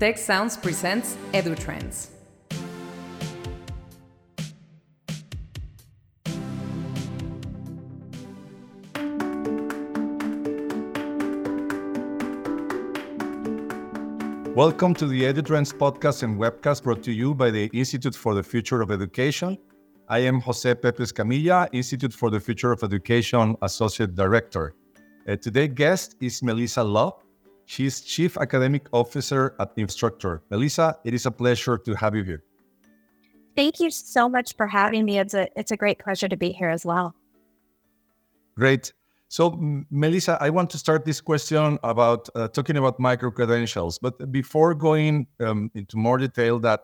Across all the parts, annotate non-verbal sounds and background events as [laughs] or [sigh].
Tec Sounds presents EduTrends. Welcome to the EduTrends podcast and webcast brought to you by the Institute for the Future of Education. I am Jose Pepe Escamilla, Institute for the Future of Education Associate Director. Uh, today's guest is Melissa Loble. She's Chief Academic Officer at Instructure. Melissa, it is a pleasure to have you here. Thank you so much for having me. It's a it's a great pleasure to be here as well. Great. So, Melissa, I want to start this question about uh, talking about micro credentials. But before going um, into more detail, that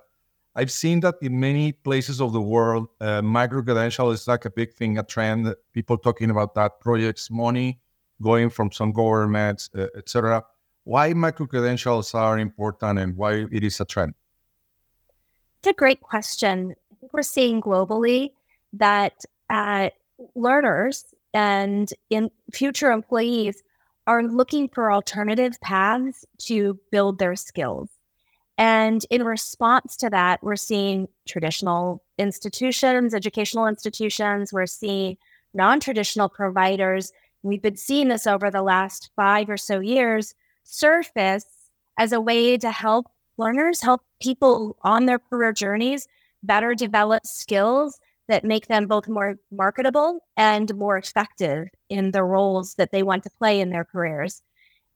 I've seen that in many places of the world, uh, micro credential is like a big thing, a trend. People talking about that projects, money going from some governments, uh, etc. Why micro credentials are important and why it is a trend? It's a great question. We're seeing globally that uh, learners and in future employees are looking for alternative paths to build their skills. And in response to that, we're seeing traditional institutions, educational institutions, we're seeing non traditional providers. We've been seeing this over the last five or so years surface as a way to help learners, help people on their career journeys better develop skills that make them both more marketable and more effective in the roles that they want to play in their careers.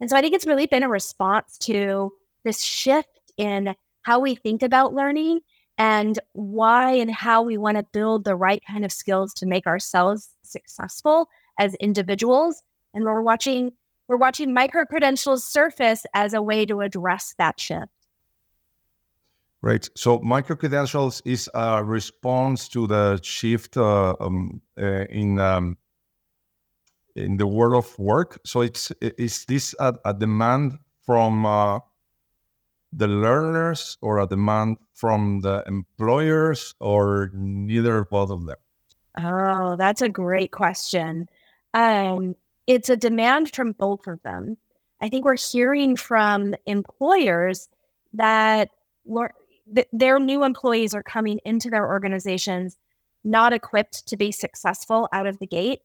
And so I think it's really been a response to this shift in how we think about learning and why and how we want to build the right kind of skills to make ourselves successful as individuals. And we're watching we're watching micro credentials surface as a way to address that shift. Right. So micro credentials is a response to the shift uh, um, uh, in um, in the world of work. So it's is this a, a demand from uh, the learners or a demand from the employers or neither both of them? Oh, that's a great question. Um, it's a demand from both of them. I think we're hearing from employers that their new employees are coming into their organizations not equipped to be successful out of the gate.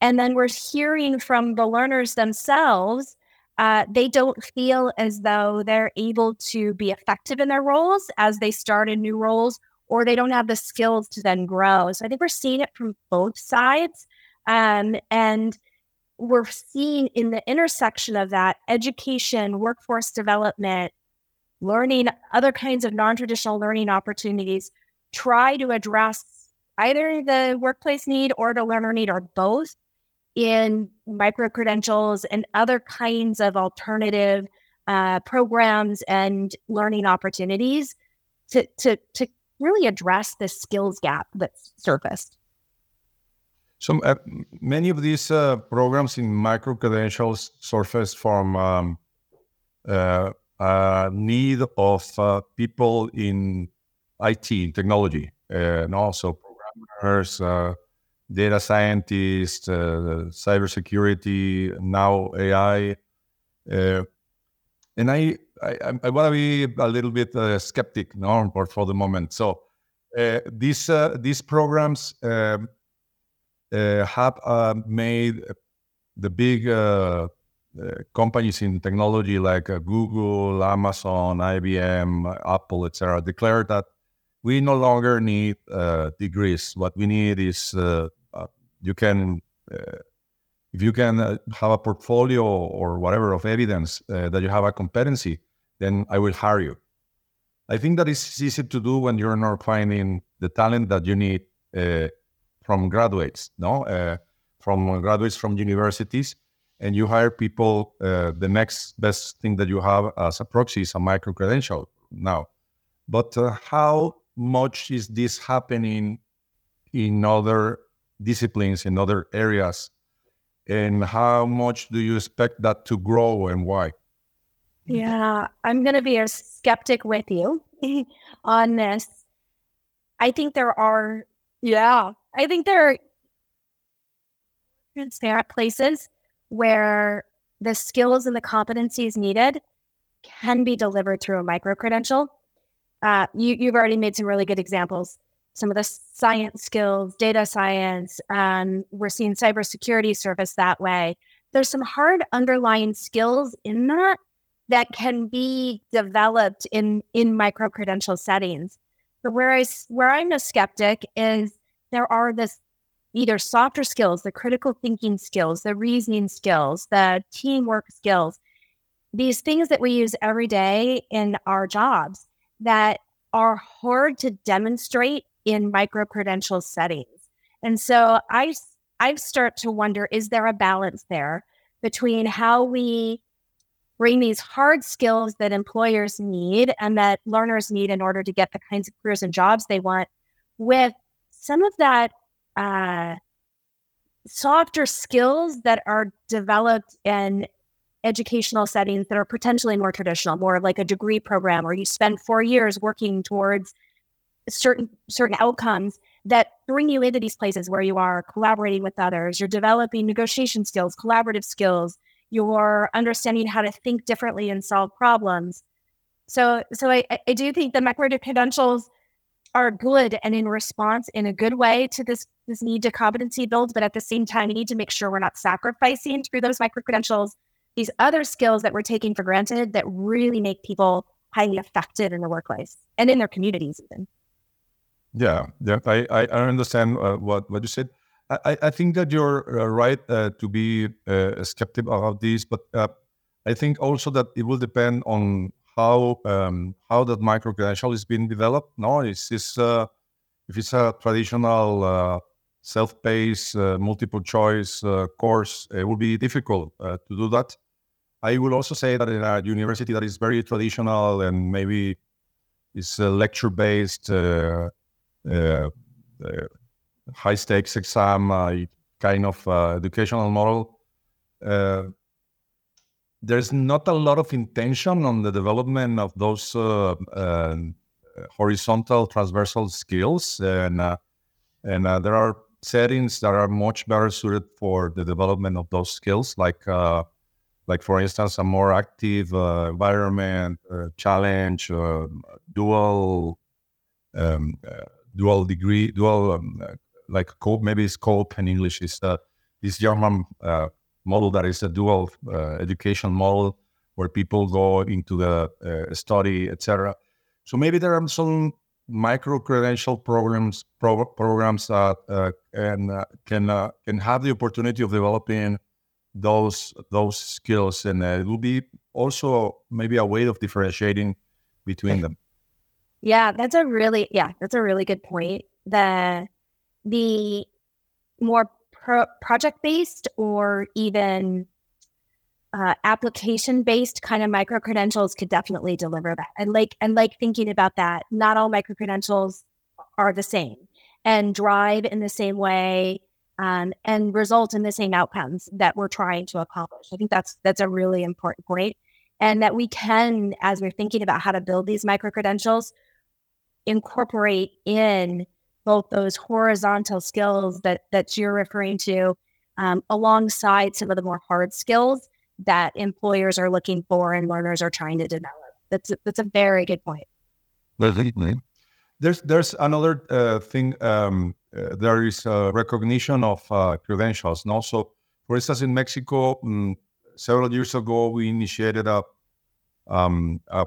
And then we're hearing from the learners themselves, uh, they don't feel as though they're able to be effective in their roles as they start in new roles, or they don't have the skills to then grow. So I think we're seeing it from both sides. Um, and we're seeing in the intersection of that education, workforce development, learning, other kinds of non traditional learning opportunities try to address either the workplace need or the learner need or both in micro credentials and other kinds of alternative uh, programs and learning opportunities to, to, to really address the skills gap that's surfaced. So uh, many of these uh, programs in micro credentials surface from um, uh, a need of uh, people in IT in technology, and also programmers, uh, data scientists, uh, cybersecurity, now AI. and I, I, I want to be a little bit skeptic, no, for the moment. So these these programs. Um, have uh, made the big uh, companies in technology like Google, Amazon, IBM, Apple, etc., declare that we no longer need degrees. What we need is you can if you can uh, have a portfolio or whatever of evidence uh, that you have a competency, then I will hire you. I think that is easy to do when you're not finding the talent that you need uh, from graduates, no, uh, from graduates from universities, and you hire people. Uh, the next best thing that you have as a proxy is a micro credential now. But uh, how much is this happening in other disciplines, in other areas, and how much do you expect that to grow, and why? Yeah, I'm going to be a skeptic with you [laughs] on this. I think there are, yeah, I think there are transparent places where the skills and the competencies needed can be delivered through a micro credential. Uh, you, you've already made some really good examples. Some of the science skills, data science, um, we're seeing cybersecurity service that way. There's some hard underlying skills in that that can be developed in in micro credential settings. But where I where I'm a skeptic is there are this either softer skills, the critical thinking skills, the reasoning skills, the teamwork skills, these things that we use every day in our jobs that are hard to demonstrate in micro credential settings. And so I I start to wonder is there a balance there between how we bring these hard skills that employers need and that learners need in order to get the kinds of careers and jobs they want with some of that uh, softer skills that are developed in educational settings that are potentially more traditional, more like a degree program, where you spend four years working towards certain certain outcomes that bring you into these places where you are collaborating with others, you're developing negotiation skills, collaborative skills, you're understanding how to think differently and solve problems. So, so I, I do think the micro credentials are good and in response in a good way to this this need to competency build, but at the same time, we need to make sure we're not sacrificing through those micro credentials these other skills that we're taking for granted that really make people highly effective in the workplace and in their communities even. Yeah, yeah, I, I understand uh, what, what you said. I, I think that you're uh, right uh, to be uh, skeptical about this, but uh, I think also that it will depend on how um, how that micro credential is being developed. No, is this uh, if it's a traditional self-paced multiple choice course, it will be difficult to do that. I will also say that in a university that is very traditional and maybe is a lecture based uh, high stakes exam uh, kind of uh, educational model, there's not a lot of intention on the development of those horizontal transversal skills and and uh, there are settings that are much better suited for the development of those skills like uh, like for instance a more active uh, environment challenge dual um, dual degree, dual um, uh, like cope, maybe it's cope in English. Is uh, this German uh, model that is a dual uh, education model where people go into the uh, study, etc. So maybe there are some micro credential programs pro- programs that uh, can can can have the opportunity of developing those those skills, and it will be also maybe a way of differentiating between them. Yeah, that's a really yeah, that's a really good point. The the more pro- project based or even uh, application based kind of micro credentials could definitely deliver that. And like and like thinking about that, not all micro credentials are the same and drive in the same way um, and result in the same outcomes that we're trying to accomplish. I think that's that's a really important point, and that we can, as we're thinking about how to build these micro credentials, incorporate in both those horizontal skills that that you're referring to um, alongside some of the more hard skills that employers are looking for and learners are trying to develop. That's a, that's a very good point. There's there's another uh, thing. Um, uh, there is a recognition of uh, credentials, and also, for instance, in Mexico, um, several years ago, we initiated a um, a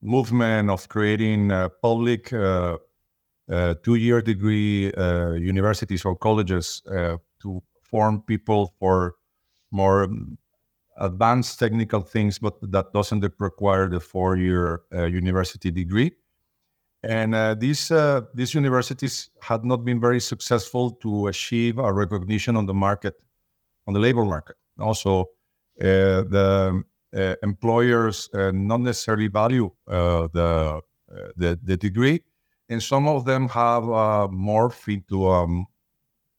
movement of creating public uh, uh, two-year degree uh, universities or colleges to form people for more advanced technical things, but that doesn't require the four-year university degree. And uh, these uh, these universities had not been very successful to achieve a recognition on the market, on the labor market. Also, uh, the uh, employers uh, not necessarily value uh, the, the, the degree, and some of them have morphed into um,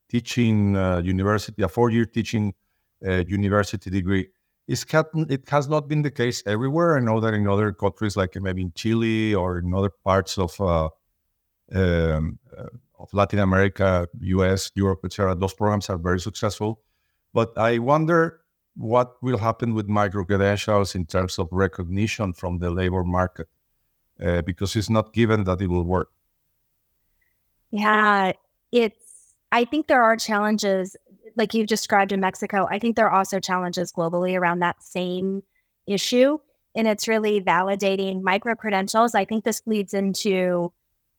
teaching university, a four-year teaching university degree. It has not been the case everywhere. I know that in other countries, like maybe in Chile or in other parts of uh, um, uh, of Latin America, U.S., Europe, etc., those programs are very successful. But I wonder what will happen with micro credentials in terms of recognition from the labor market, uh, because it's not given that it will work. Yeah, it's. I think there are challenges, like you've described in Mexico. I think there are also challenges globally around that same issue, and it's really validating micro credentials. I think this leads into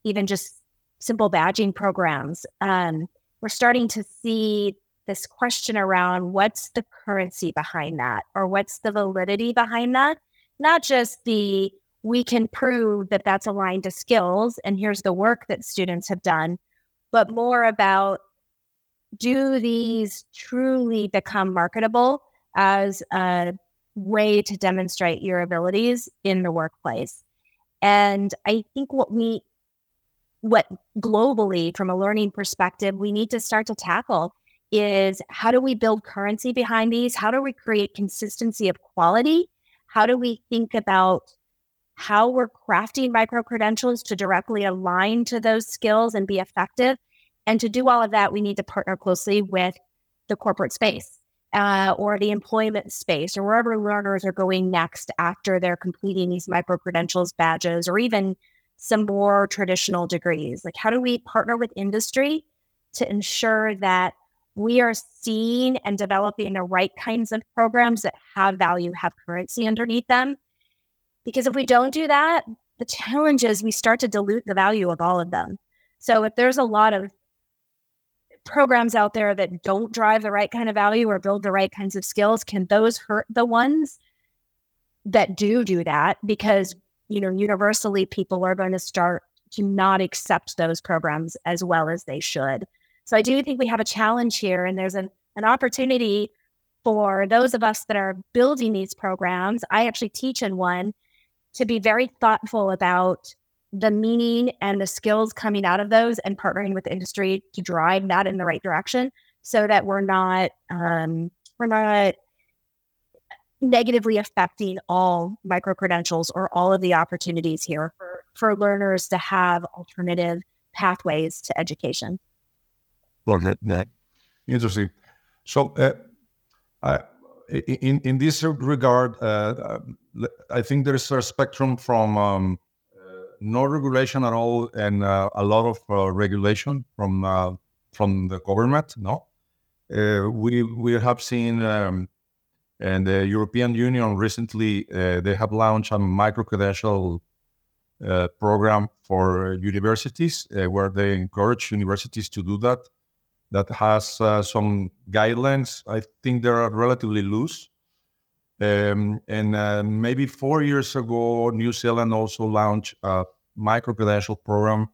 even just simple badging programs. Um, we're starting to see this question around what's the currency behind that or what's the validity behind that not just the we can prove that that's aligned to skills and here's the work that students have done but more about do these truly become marketable as a way to demonstrate your abilities in the workplace and i think what we what globally from a learning perspective we need to start to tackle is how do we build currency behind these? How do we create consistency of quality? How do we think about how we're crafting micro credentials to directly align to those skills and be effective? And to do all of that, we need to partner closely with the corporate space uh, or the employment space or wherever learners are going next after they're completing these micro credentials badges or even some more traditional degrees. Like, how do we partner with industry to ensure that we are seeing and developing the right kinds of programs that have value, have currency underneath them. Because if we don't do that, the challenge is we start to dilute the value of all of them. So if there's a lot of programs out there that don't drive the right kind of value or build the right kinds of skills, can those hurt the ones that do do that? Because, you know, universally people are going to start to not accept those programs as well as they should. So I do think we have a challenge here, and there's an, an opportunity for those of us that are building these programs. I actually teach in one to be very thoughtful about the meaning and the skills coming out of those and partnering with industry to drive that in the right direction so that we're not um, we're not negatively affecting all micro credentials or all of the opportunities here for, for learners to have alternative pathways to education. Well, that, that interesting. So, uh, I, in in this regard, uh, I think there's a spectrum from um, uh, no regulation at all and uh, a lot of uh, regulation from uh, from the government. No, we we have seen. Um, and the European Union recently, they have launched a micro credential program for universities, where they encourage universities to do that that has uh, some guidelines. I think they are relatively loose. Um, and uh, maybe four years ago, New Zealand also launched a micro credential program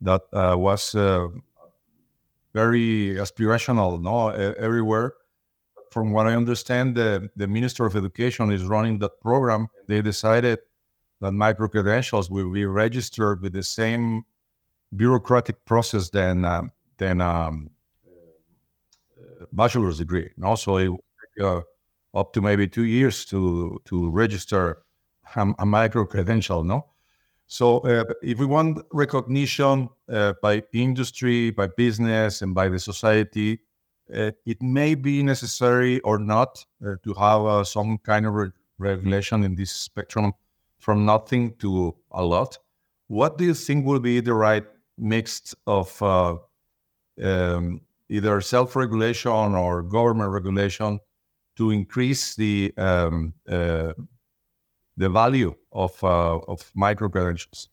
that uh, was uh, very aspirational, no, everywhere. From what I understand, the, the Minister of Education is running that program. They decided that micro credentials will be registered with the same bureaucratic process than uh, than um, bachelor's degree. And also, it uh, up to maybe two years to to register a, a micro credential. No, so uh, if we want recognition uh, by industry, by business, and by the society, uh, it may be necessary or not uh, to have uh, some kind of re- regulation in this spectrum from nothing to a lot. What do you think will be the right mix of um, either self-regulation or government regulation to increase the um, uh, the value of uh, of micro credentials?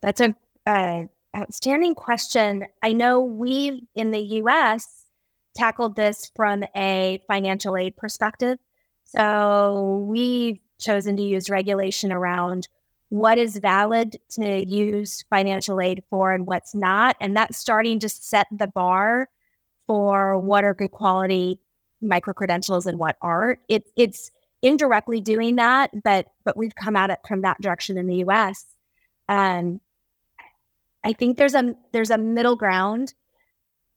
That's a uh, outstanding question. I know we in the U.S. tackled this from a financial aid perspective. So we've chosen to use regulation around what is valid to use financial aid for and what's not. And that's starting to set the bar for what are good quality micro credentials and what aren't. It, it's indirectly doing that, but but we've come at it from that direction in the US. Um, I think there's a there's a middle ground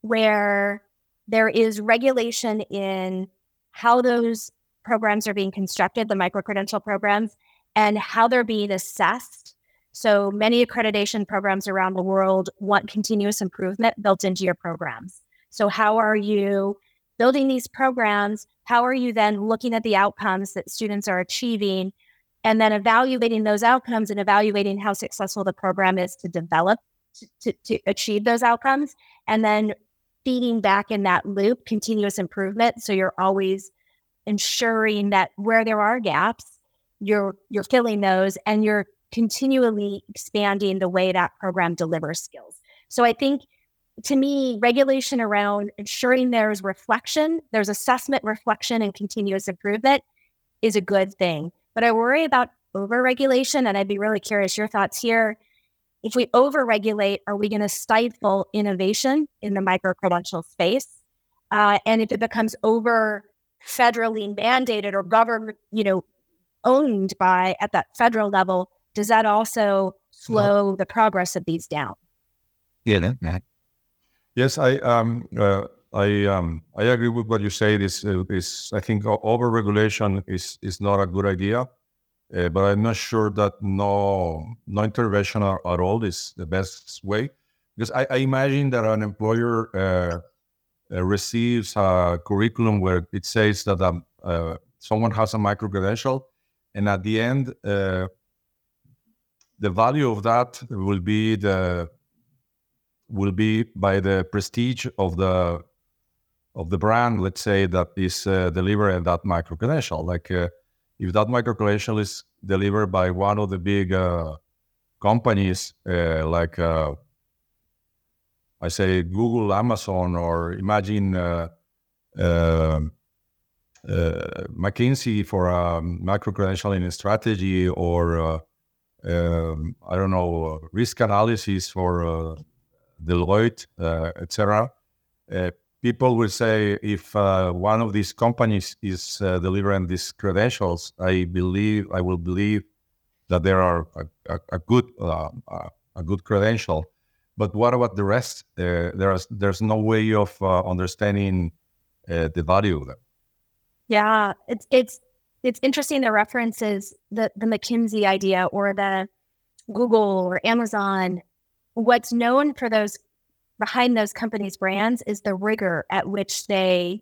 where there is regulation in how those programs are being constructed, the micro credential programs, and how they're being assessed. So many accreditation programs around the world want continuous improvement built into your programs. So, how are you building these programs, how are you then looking at the outcomes that students are achieving and then evaluating those outcomes and evaluating how successful the program is to develop to, to, achieve those outcomes and then feeding back in that loop continuous improvement so you're always ensuring that where there are gaps you're you're filling those and you're continually expanding the way that program delivers skills. So i think to me regulation around ensuring there's reflection there's assessment reflection and continuous improvement is a good thing. But i worry about over regulation and i'd be really curious your thoughts here. If we overregulate, are we going to stifle innovation in the micro credential space? Uh, and if it becomes over federally mandated or government, you know, owned by at that federal level, does that also slow no. the progress of these down? Yeah. Yes, I um uh, I um I agree with what you say. This uh, is I think over regulation is is not a good idea. Uh, but I'm not sure that no no intervention at, at all is the best way because I, I imagine that an employer uh, uh, receives a curriculum where it says that um, uh, someone has a micro credential, and at the end, uh, the value of that will be the will be by the prestige of the of the brand. Let's say that is uh, delivering that micro credential, like if that micro credential is delivered by one of the big uh, companies uh, like uh, I say Google, Amazon, or imagine uh, um, uh, McKinsey for a micro credentialing strategy, or uh, um, I don't know risk analysis for Deloitte, etc people will say if uh, one of these companies is uh, delivering these credentials, I believe I will believe that there are a, a, a good uh, a good credential. But what about the rest? Uh, there's there's no way of uh, understanding uh, the value of them. Yeah, it's it's it's interesting. The references the the McKinsey idea or the Google or Amazon. What's known for those behind those companies' brands is the rigor at which they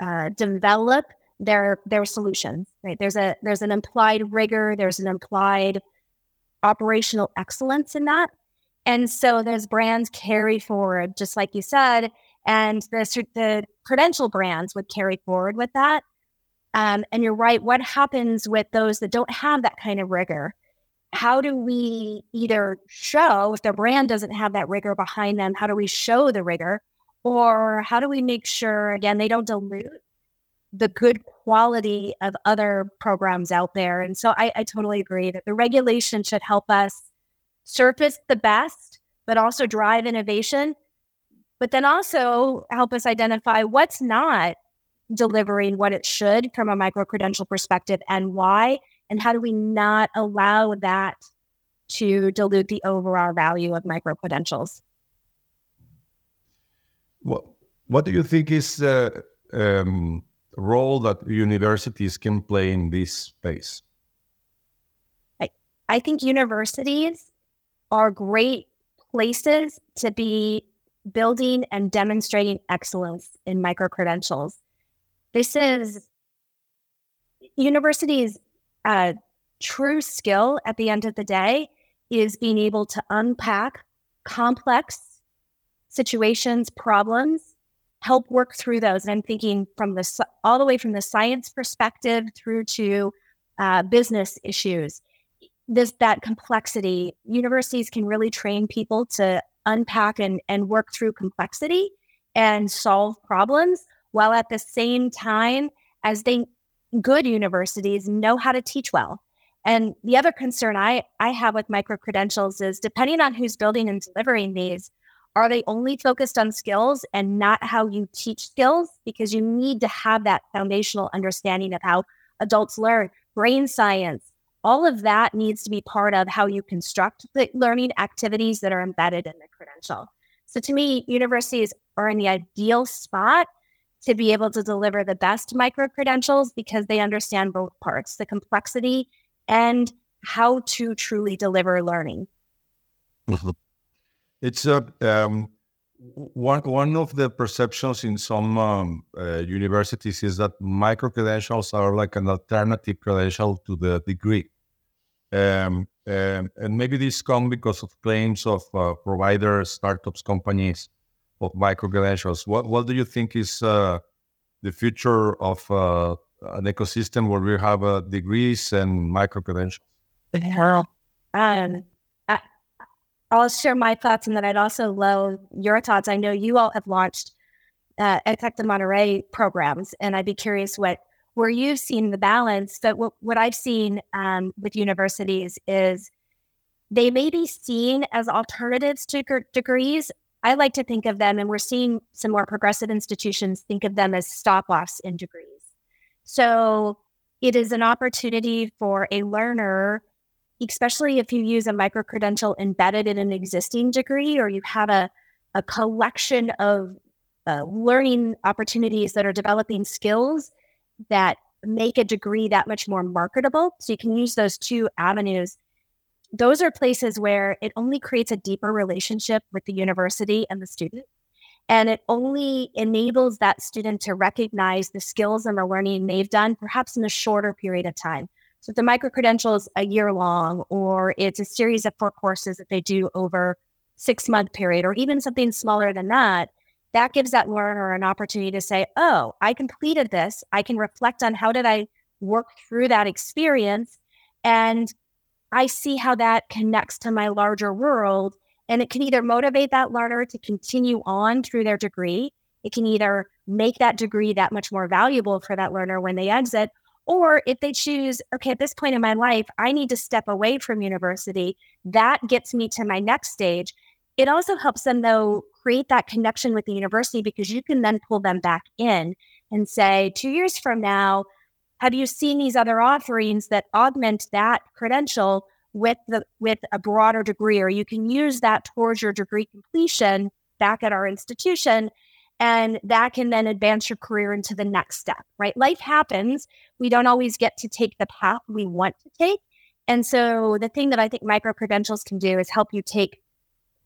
uh, develop their their solutions. Right? There's a there's an implied rigor. There's an implied operational excellence in that, and so those brands carry forward, just like you said, and the the credential brands would carry forward with that. Um, and you're right. What happens with those that don't have that kind of rigor? how do we either show if the brand doesn't have that rigor behind them how do we show the rigor or how do we make sure again they don't dilute the good quality of other programs out there and so I, I totally agree that the regulation should help us surface the best but also drive innovation but then also help us identify what's not delivering what it should from a micro credential perspective and why and how do we not allow that to dilute the overall value of micro credentials? What What do you think is the um, role that universities can play in this space? I, I think universities are great places to be building and demonstrating excellence in micro credentials. This is universities a true skill at the end of the day is being able to unpack complex situations, problems, help work through those. And I'm thinking from the all the way from the science perspective through to uh, business issues. This that complexity, universities can really train people to unpack and, and work through complexity and solve problems while at the same time as they good universities know how to teach well. And the other concern I, I have with micro credentials is depending on who's building and delivering these, are they only focused on skills and not how you teach skills? Because you need to have that foundational understanding of how adults learn, brain science, all of that needs to be part of how you construct the learning activities that are embedded in the credential. So to me, universities are in the ideal spot to be able to deliver the best micro credentials because they understand both parts the complexity and how to truly deliver learning. It's a, uh, um, one one of the perceptions in some um, uh, universities is that micro credentials are like an alternative credential to the degree, um, and, and maybe this comes because of claims of uh, providers, startups, companies of micro credentials. What what do you think is uh, the future of uh, an ecosystem where we have uh, degrees and micro credentials? Um, I'll share my thoughts, and then I'd also love your thoughts. I know you all have launched uh, at Tec de Monterrey programs, and I'd be curious what where you've seen the balance. But what, what I've seen um, with universities is they may be seen as alternatives to degrees. I like to think of them, and we're seeing some more progressive institutions think of them as stop offs in degrees. So it is an opportunity for a learner especially if you use a micro credential embedded in an existing degree or you have a, a collection of uh, learning opportunities that are developing skills that make a degree that much more marketable. So you can use those two avenues. Those are places where it only creates a deeper relationship with the university and the student. And it only enables that student to recognize the skills and the learning they've done, perhaps in a shorter period of time. So if the micro credential is a year long, or it's a series of four courses that they do over six month period, or even something smaller than that, that gives that learner an opportunity to say, "Oh, I completed this. I can reflect on how did I work through that experience, and I see how that connects to my larger world." And it can either motivate that learner to continue on through their degree. It can either make that degree that much more valuable for that learner when they exit, or if they choose, okay, at this point in my life, I need to step away from university, that gets me to my next stage. It also helps them, though, create that connection with the university because you can then pull them back in and say, two years from now, have you seen these other offerings that augment that credential with the with a broader degree, or you can use that towards your degree completion back at our institution and that can then advance your career into the next step, right? Life happens. We don't always get to take the path we want to take. And so the thing that I think micro credentials can do is help you take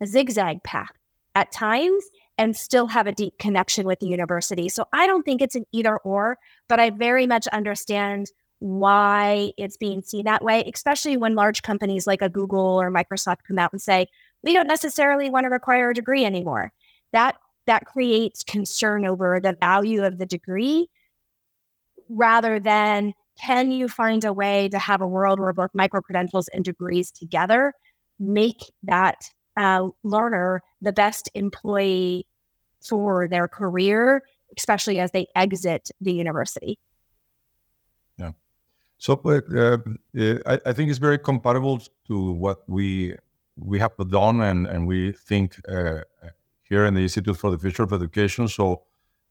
a zigzag path at times and still have a deep connection with the university. So I don't think it's an either or, but I very much understand why it's being seen that way, especially when large companies like a Google or Microsoft come out and say, we don't necessarily want to require a degree anymore. That that creates concern over the value of the degree rather than can you find a way to have a world where both micro credentials and degrees together make that uh, learner the best employee for their career, especially as they exit the university? Yeah. So uh, uh, I, I, think it's very compatible to what we we have done and, and we think uh, here in the Institute for the Future of Education. So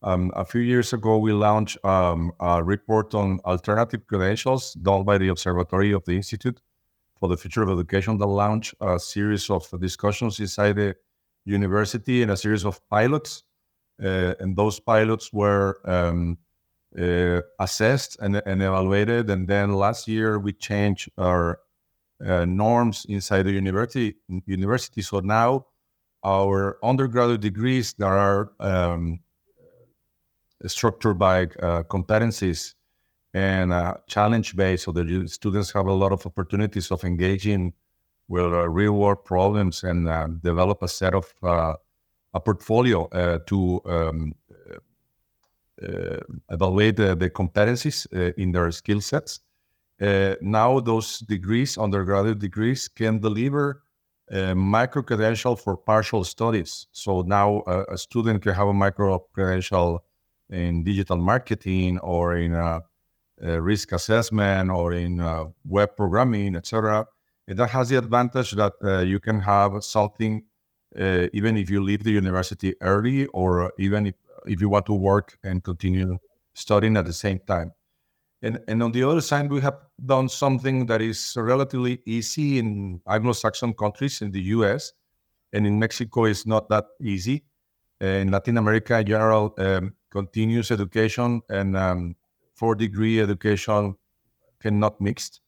um, a few years ago, we launched um, a report on alternative credentials done by the Observatory of the Institute for the Future of Education that launched a series of discussions inside the university and a series of pilots. Uh, and those pilots were um, uh, assessed and, and, evaluated. And then last year, we changed our uh, norms inside the university. University. So now our undergraduate degrees that are um, structured by uh, competencies and uh, challenge based, so the students have a lot of opportunities of engaging with uh, real world problems and uh, develop a set of uh, a portfolio uh, to um, evaluate the, competencies in their skill sets. now, those degrees, undergraduate degrees, can deliver a micro credential for partial studies. So now a, student can have a micro credential in digital marketing or in risk assessment or in web programming, etc. That has the advantage that uh, you can have something uh, even if you leave the university early or even if, if you want to work and continue studying at the same time. And, and on the other side, we have done something that is relatively easy in Anglo-Saxon countries in the US, and in Mexico is not that easy. In Latin America, in general, um, continuous education and um, four-degree education cannot mix.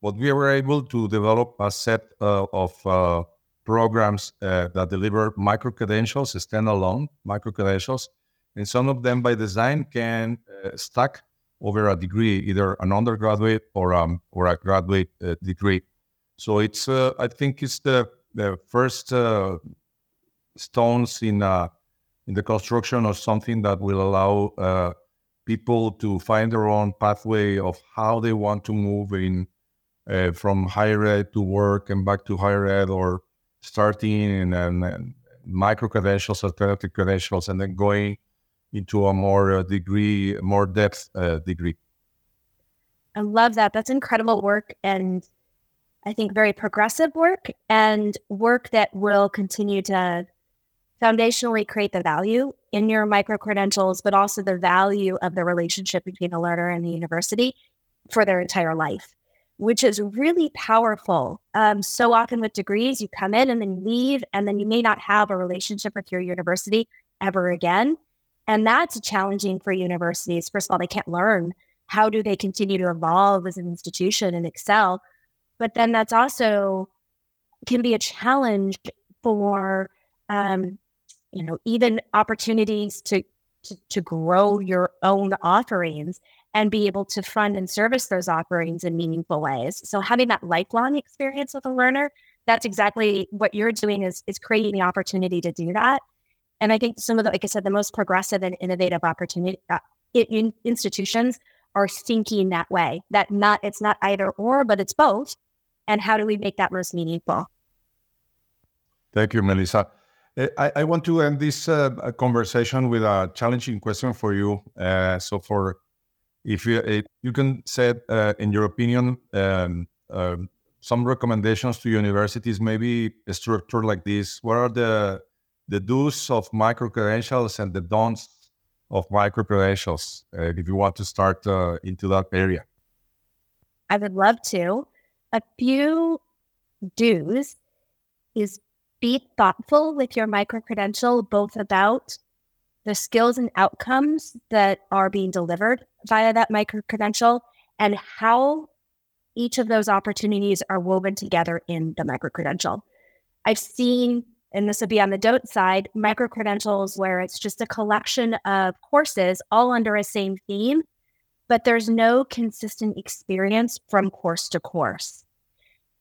But we were able to develop a set uh, of uh, programs uh, that deliver micro credentials, standalone micro credentials, and some of them by design can uh, stack over a degree, either an undergraduate or um or a graduate uh, degree. So it's uh, I think it's the the first stones in in the construction of something that will allow people to find their own pathway of how they want to move in uh, from higher ed to work and back to higher ed or starting in and micro credentials, alternative credentials, and then going into a more uh, degree, more depth uh, degree. I love that. That's incredible work and I think very progressive work and work that will continue to foundationally create the value in your micro credentials, but also the value of the relationship between the learner and the university for their entire life, which is really powerful. Um, so often with degrees, you come in and then you leave, and then you may not have a relationship with your university ever again. And that's challenging for universities. First of all, they can't learn. How do they continue to evolve as an institution and excel? But then that's also can be a challenge for um, you know even opportunities to, to to grow your own offerings and be able to fund and service those offerings in meaningful ways. So having that lifelong experience with a learner, that's exactly what you're doing is is creating the opportunity to do that. And I think some of the, like I said, the most progressive and innovative opportunity uh, in, institutions are thinking that way. That not it's not either or, but it's both. And how do we make that most meaningful? Thank you, Melissa. Eh, I, I want to end this uh, conversation with a challenging question for you. Uh, so, for if you if you can say, uh, in your opinion, um, um, some recommendations to universities, maybe a structure like this. What are the the do's of micro credentials and the don'ts of micro credentials? Uh, if you want to start uh, into that area, I would love to. A few do's is be thoughtful with your micro credential, both about the skills and outcomes that are being delivered via that micro credential and how each of those opportunities are woven together in the micro credential. I've seen and this would be on the don't side, micro credentials where it's just a collection of courses all under a same theme, but there's no consistent experience from course to course.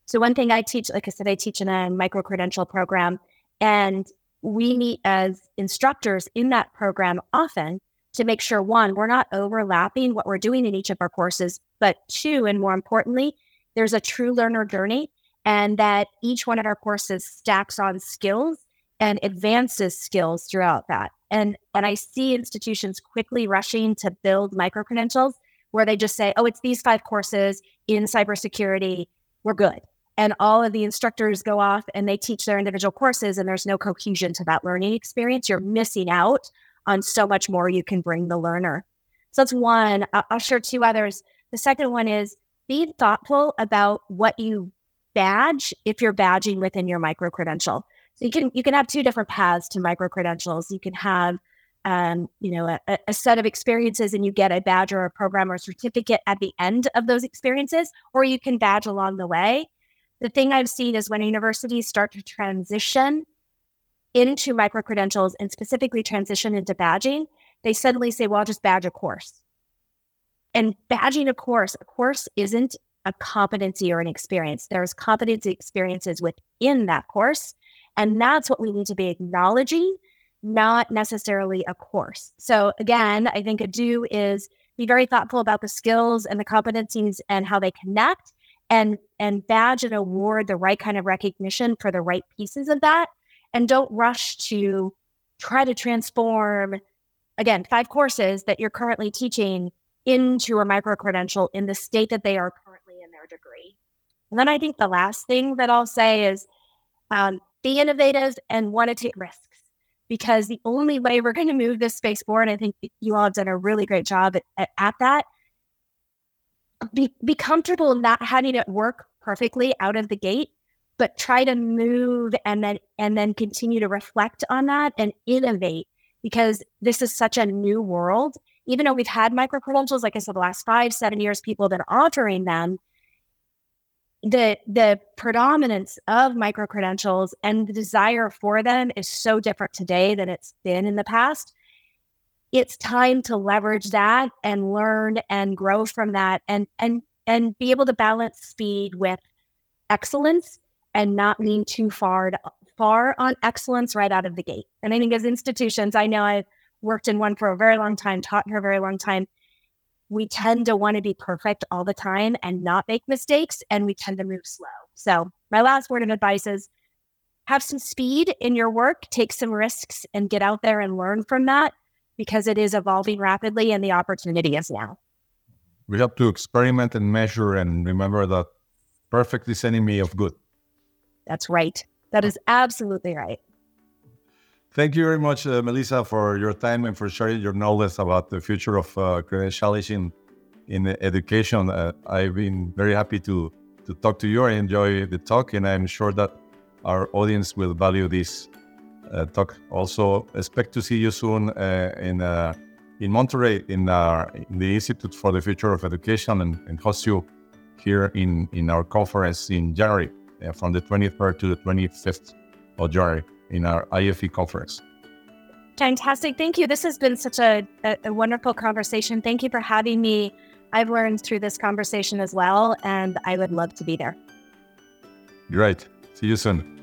So one thing I teach, like I said, I teach in a micro credential program, and we meet as instructors in that program often to make sure one, we're not overlapping what we're doing in each of our courses, but two, and more importantly, there's a true learner journey and that each one of our courses stacks on skills and advances skills throughout that. And and I see institutions quickly rushing to build micro credentials where they just say, "Oh, it's these five courses in cybersecurity. We're good." And all of the instructors go off and they teach their individual courses, and there's no cohesion to that learning experience. You're missing out on so much more you can bring the learner. So that's one. I'll share two others. The second one is be thoughtful about what you badge if you're badging within your micro credential. So you can you can have two different paths to micro credentials. You can have um, you know a, a, set of experiences and you get a badge or a program or a certificate at the end of those experiences, or you can badge along the way. The thing I've seen is when universities start to transition into micro credentials and specifically transition into badging, they suddenly say, well, I'll just badge a course. And badging a course, a course isn't a competency or an experience. There's competency experiences within that course. And that's what we need to be acknowledging, not necessarily a course. So, again, I think a do is be very thoughtful about the skills and the competencies and how they connect and and badge and award the right kind of recognition for the right pieces of that and don't rush to try to transform again five courses that you're currently teaching into a micro credential in the state that they are currently in their degree. And then I think the last thing that I'll say is um, be innovative and want to take risks because the only way we're going to move this space forward, I think you all have done a really great job at, at, at that. Be, be comfortable not having it work perfectly out of the gate, but try to move and then and then continue to reflect on that and innovate because this is such a new world. Even though we've had micro credentials, like I said, the last five, seven years, people have been offering them the the predominance of micro credentials and the desire for them is so different today than it's been in the past it's time to leverage that and learn and grow from that and and and be able to balance speed with excellence and not lean too far to, far on excellence right out of the gate and i think as institutions i know i've worked in one for a very long time taught for a very long time we tend to want to be perfect all the time and not make mistakes, and we tend to move slow. So, my last word of advice is have some speed in your work, take some risks, and get out there and learn from that because it is evolving rapidly and the opportunity is now. We have to experiment and measure and remember that perfect is enemy of good. That's right. That is absolutely right. Thank you very much, uh, Melissa, for your time and for sharing your knowledge about the future of uh, credentialing in education. Uh, I've been very happy to, to talk to you. I enjoy the talk, and I'm sure that our audience will value this uh, talk. Also, expect to see you soon uh, in uh, in Monterrey in, in, the Institute for the Future of Education and, and host you here in, in our conference in January from the 23rd to the 25th of January in our IFE conference. Fantastic. Thank you. This has been such a, a, a, wonderful conversation. Thank you for having me. I've learned through this conversation as well, and I would love to be there. Great. See you soon.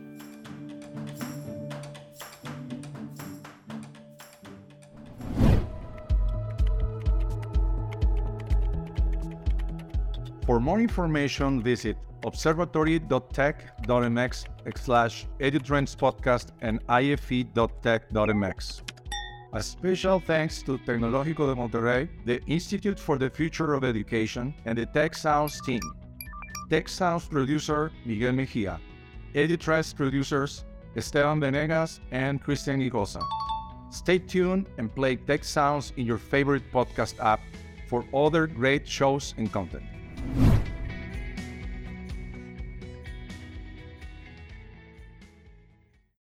More information, visit observatory.tec.mx slash edutrends podcast and ife.tec.mx. A special thanks to Tecnológico de Monterrey, the Institute for the Future of Education, and the Tec Sounds team. Tec Sounds producer Miguel Mejia. Edutrends producers Esteban Venegas and Christian Igosa. Stay tuned and play Tec Sounds in your favorite podcast app for other great shows and content.